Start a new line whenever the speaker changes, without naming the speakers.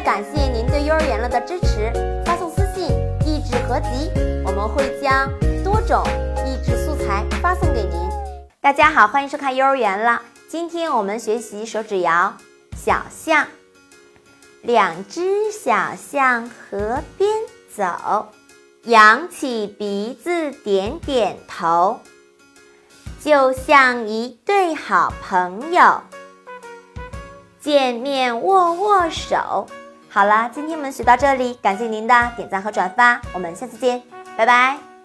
感谢您对幼儿园了的支持，发送私信“益智合集”，我们会将多种益智素材发送给您。大家好，欢迎收看幼儿园了。今天我们学习手指谣《小象》。两只小象河边走，扬起鼻子点点头，就像一对好朋友。见面握握手。好了，今天我们学到这里，感谢您的点赞和转发，我们下次见，拜拜。